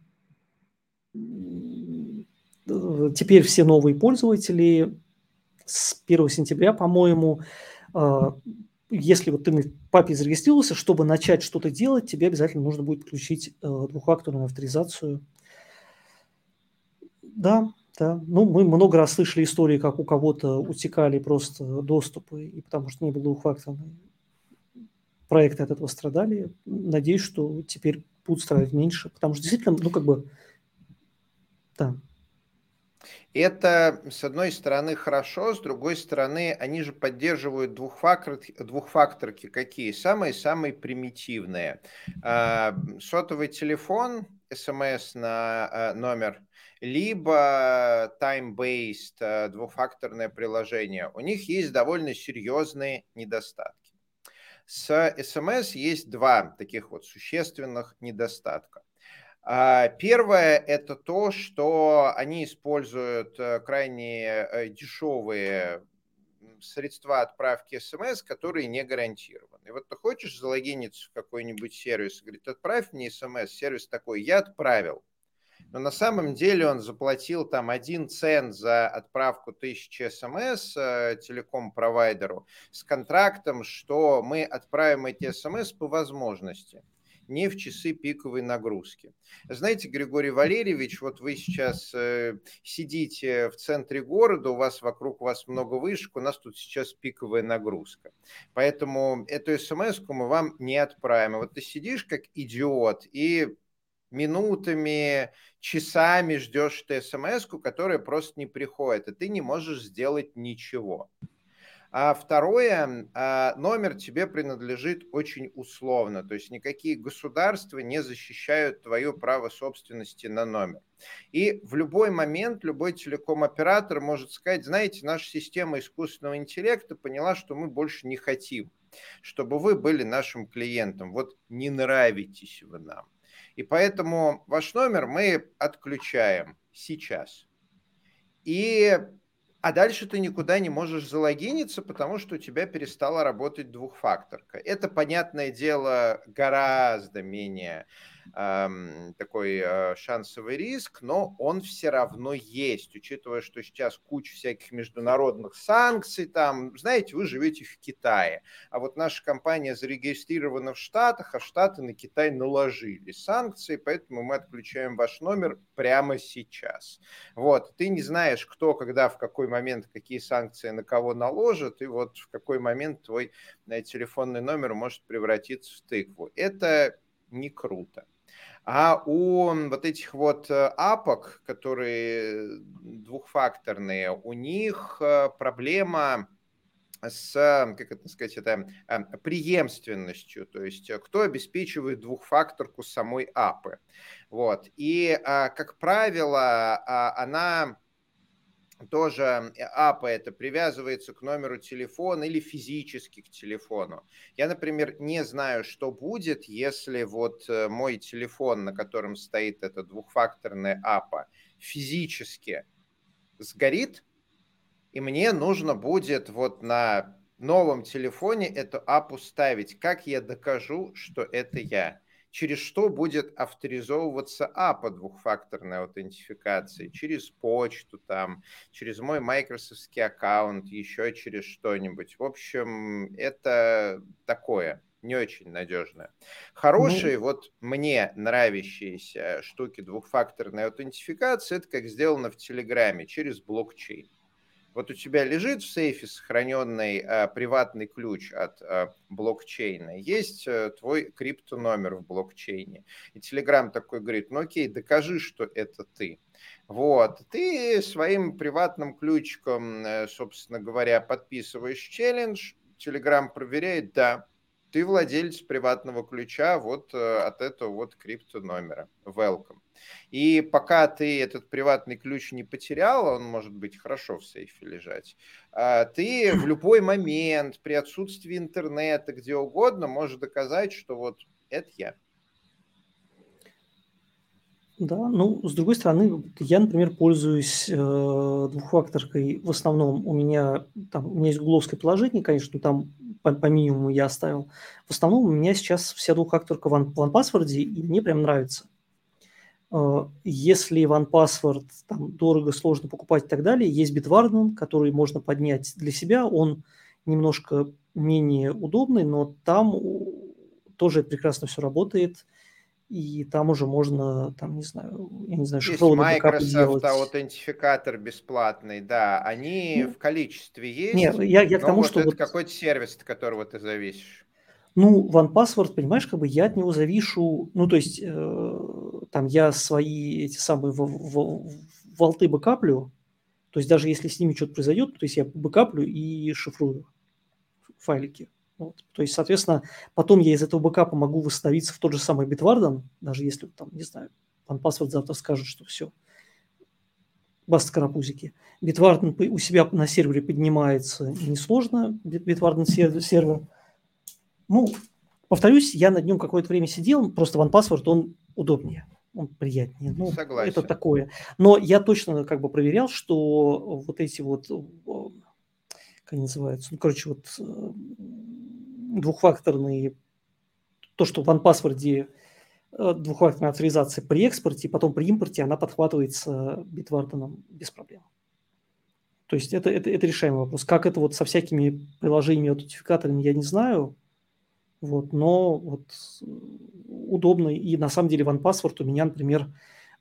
теперь все новые пользователи с 1 сентября, по-моему, а, если вот ты на папе зарегистрировался, чтобы начать что-то делать, тебе обязательно нужно будет подключить э, двухфакторную авторизацию. Да, да. Ну, мы много раз слышали истории, как у кого-то утекали просто доступы, и потому что не было двухфакторной. Проекты от этого страдали. Надеюсь, что теперь будут страдать меньше, потому что действительно, ну, как бы, да, это, с одной стороны, хорошо, с другой стороны, они же поддерживают двухфакторки, двухфакторки какие? Самые-самые примитивные. А, сотовый телефон, смс на а, номер, либо time-based а, двухфакторное приложение. У них есть довольно серьезные недостатки. С смс есть два таких вот существенных недостатка. А, первое – это то, что они используют э, крайне э, дешевые средства отправки смс, которые не гарантированы. Вот ты хочешь залогиниться в какой-нибудь сервис, говорит, отправь мне смс, сервис такой, я отправил. Но на самом деле он заплатил там один цент за отправку тысячи смс э, телеком-провайдеру с контрактом, что мы отправим эти смс по возможности не в часы пиковой нагрузки. Знаете, Григорий Валерьевич, вот вы сейчас э, сидите в центре города, у вас вокруг вас много вышек, у нас тут сейчас пиковая нагрузка. Поэтому эту смс мы вам не отправим. Вот ты сидишь как идиот и минутами, часами ждешь ты смс которая просто не приходит, и ты не можешь сделать ничего. А второе, а, номер тебе принадлежит очень условно, то есть никакие государства не защищают твое право собственности на номер. И в любой момент любой телеком-оператор может сказать, знаете, наша система искусственного интеллекта поняла, что мы больше не хотим, чтобы вы были нашим клиентом. Вот не нравитесь вы нам. И поэтому ваш номер мы отключаем сейчас. И а дальше ты никуда не можешь залогиниться, потому что у тебя перестала работать двухфакторка. Это, понятное дело, гораздо менее такой э, шансовый риск, но он все равно есть, учитывая, что сейчас куча всяких международных санкций, там, знаете, вы живете в Китае, а вот наша компания зарегистрирована в Штатах, а Штаты на Китай наложили санкции, поэтому мы отключаем ваш номер прямо сейчас. Вот, ты не знаешь, кто, когда, в какой момент, какие санкции на кого наложат, и вот в какой момент твой э, телефонный номер может превратиться в тыкву. Это не круто. А у вот этих вот э, апок, которые двухфакторные, у них э, проблема с, как это сказать, это э, преемственностью, то есть кто обеспечивает двухфакторку самой апы. Вот. И, как правило, а, она тоже АПА это привязывается к номеру телефона или физически к телефону. Я, например, не знаю, что будет, если вот э, мой телефон, на котором стоит эта двухфакторная АПА, физически сгорит, и мне нужно будет вот на новом телефоне эту апу ставить. Как я докажу, что это я? Через что будет авторизовываться АПА двухфакторной аутентификации, через почту там, через мой майкрософтский аккаунт, еще через что-нибудь. В общем, это такое не очень надежное. Хорошие, ну... вот мне нравящиеся штуки двухфакторной аутентификации, это как сделано в Телеграме через блокчейн. Вот у тебя лежит в сейфе сохраненный э, приватный ключ от э, блокчейна, есть э, твой криптономер в блокчейне. И Telegram такой говорит, ну окей, докажи, что это ты. Вот, ты своим приватным ключиком, э, собственно говоря, подписываешь челлендж, Telegram проверяет, да, ты владелец приватного ключа вот э, от этого вот криптономера. Welcome. И пока ты этот приватный ключ не потерял, он может быть хорошо в сейфе лежать, а, ты в любой момент при отсутствии интернета, где угодно, можешь доказать, что вот это я. Да, ну, с другой стороны, я, например, пользуюсь э, двухфакторкой. В основном у меня там у меня есть гугловское приложение, конечно, там по, по минимуму я оставил. В основном у меня сейчас вся двухфакторка в OnePassword, и мне прям нравится. Э, если OnePassword там дорого, сложно покупать и так далее, есть Bitwarden, который можно поднять для себя. Он немножко менее удобный, но там тоже прекрасно все работает. И там уже можно, там, не знаю, я не знаю, шифрованный есть Microsoft аутентификатор бесплатный, да, они ну, в количестве есть. Нет, я, я к тому, вот что... Это вот... какой-то сервис, от которого ты зависишь. Ну, OnePassword, понимаешь, как бы я от него завишу, ну, то есть, э, там я свои эти самые волты бэкаплю, то есть даже если с ними что-то произойдет, то есть я бэкаплю и шифрую файлики. Вот. То есть, соответственно, потом я из этого бэкапа могу восстановиться в тот же самый Bitwarden, даже если там, не знаю, OnePassword завтра скажет, что все, баста карапузики. Bitwarden у себя на сервере поднимается несложно, Bitwarden сервер, ну, повторюсь, я на нем какое-то время сидел, просто OnePassword, он удобнее, он приятнее. Ну, Согласен. Это такое. Но я точно как бы проверял, что вот эти вот, как они называются, ну, короче, вот э, двухфакторные, то, что в OnePassword э, двухфакторная авторизация при экспорте, потом при импорте, она подхватывается битварденом без проблем. То есть это, это, это решаемый вопрос. Как это вот со всякими приложениями, аутентификаторами, я не знаю. Вот, но вот удобно. И на самом деле OnePassword у меня, например,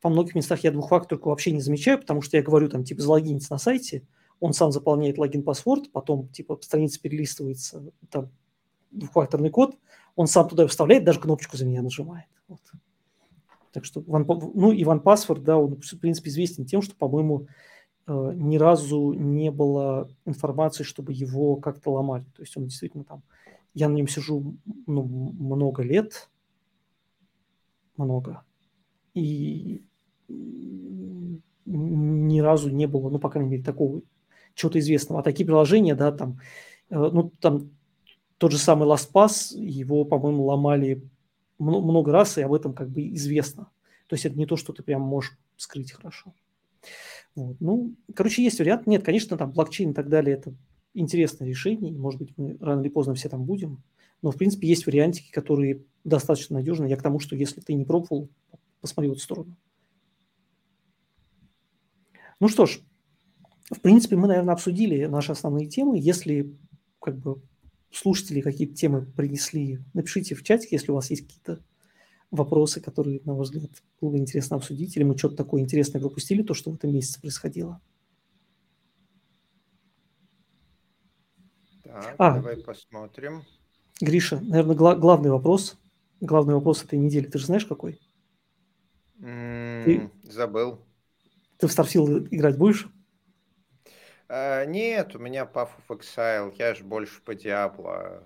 во многих местах я двухфакторку вообще не замечаю, потому что я говорю там типа залогиниться на сайте, он сам заполняет логин-паспорт, потом типа страница перелистывается, там двухфакторный код, он сам туда вставляет, даже кнопочку за меня нажимает. Вот. Так что, ну и OnePassword, да, он, в принципе, известен тем, что, по-моему, э, ни разу не было информации, чтобы его как-то ломали. То есть он действительно там... Я на нем сижу ну, много лет, много, и ни разу не было, ну, по крайней мере, такого чего-то известного. А такие приложения, да, там, э, ну, там тот же самый LastPass, его, по-моему, ломали много раз, и об этом как бы известно. То есть это не то, что ты прям можешь скрыть хорошо. Вот. Ну, короче, есть вариант. Нет, конечно, там блокчейн и так далее – это интересное решение. Может быть, мы рано или поздно все там будем. Но, в принципе, есть вариантики, которые достаточно надежны. Я к тому, что если ты не пробовал, посмотри в эту сторону. Ну что ж, в принципе, мы, наверное, обсудили наши основные темы. Если как бы слушатели какие-то темы принесли, напишите в чате, если у вас есть какие-то вопросы, которые, на ваш взгляд, было бы интересно обсудить, или мы что-то такое интересное пропустили, то, что в этом месяце происходило. Так, а, давай посмотрим. Гриша, наверное, гла- главный вопрос, главный вопрос этой недели, ты же знаешь какой? Mm, ты, забыл. Ты в Starfield играть будешь? А, нет, у меня Path of Exile, я же больше по Диабло.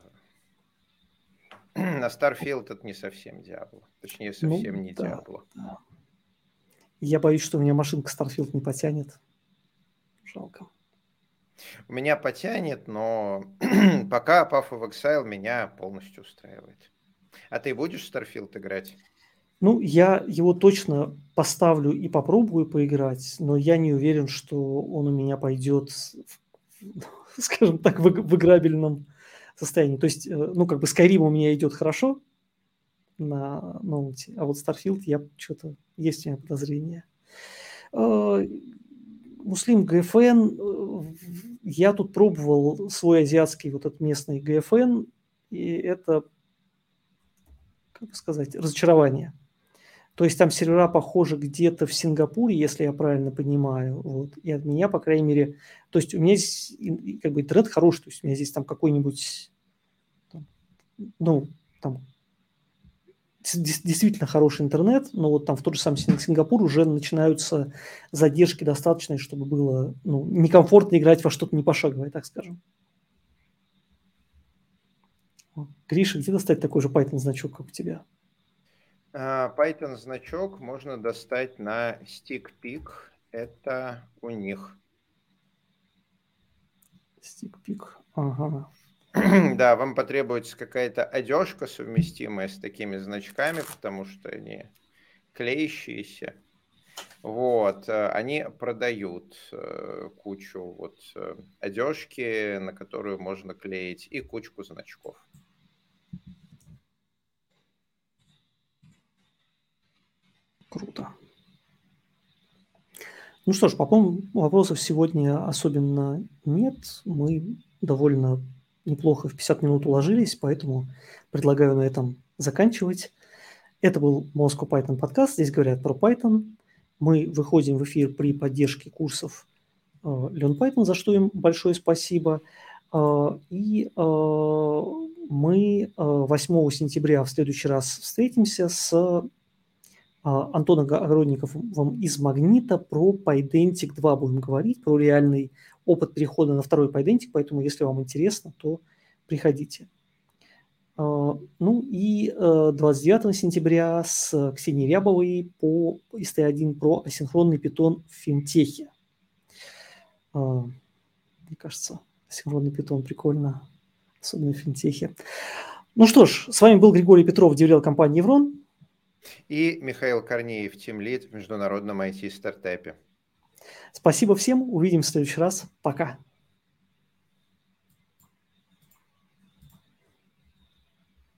[clears throat] На Starfield это не совсем Диабло. Точнее, ну совсем ну, не да, Диабло. Да. Я боюсь, что у меня машинка Starfield не потянет. Жалко. У меня потянет, но [clears throat] пока Path of Exile меня полностью устраивает. А ты будешь в Starfield играть? Ну, я его точно поставлю и попробую поиграть, но я не уверен, что он у меня пойдет, [laughs] скажем так, в, в играбельном состоянии. То есть, э, ну, как бы Skyrim у меня идет хорошо на ноуте, а вот Starfield я что-то есть у меня подозрение. Муслим ГФН, э, я тут пробовал свой азиатский вот этот местный ГФН, и это, как сказать, разочарование. То есть там сервера похожи где-то в Сингапуре, если я правильно понимаю. Вот. И от меня, по крайней мере, то есть у меня здесь как бы интернет хороший, то есть у меня здесь там какой-нибудь, ну, там действительно хороший интернет, но вот там в тот же самый Сингапур уже начинаются задержки достаточные, чтобы было ну, некомфортно играть во что-то не пошаговое, так скажем. Гриша, где достать такой же Python значок, как у тебя? А, Python значок можно достать на StickPick. Это у них. StickPick. Ага. [clears throat] Да, вам потребуется какая-то одежка, совместимая с такими значками, потому что они клеящиеся. Вот, э, они продают э, кучу вот э, одежки, на которую можно клеить, и кучку значков. Круто. Ну что ж, по поводу вопросов сегодня особенно нет. Мы довольно неплохо в 50 минут уложились, поэтому предлагаю на этом заканчивать. Это был Moscow Python подкаст. Здесь говорят про Python. Мы выходим в эфир при поддержке курсов э, Learn Python, за что им большое спасибо. Э, и э, мы 8 сентября в следующий раз встретимся с а, Антон Огородников из «Магнита» про Pydentic 2 будем говорить, про реальный опыт перехода на второй Pydentic, поэтому если вам интересно, то приходите. А, ну и 29 э, сентября с Ксенией Рябовой по ИСТ-1 про асинхронный питон в финтехе. А, мне кажется, асинхронный питон прикольно, особенно в финтехе. Ну что ж, с вами был Григорий Петров, деврел компании «Еврон». И Михаил Корнеев, тимлид в международном IT-стартапе. Спасибо всем. Увидимся в следующий раз. Пока.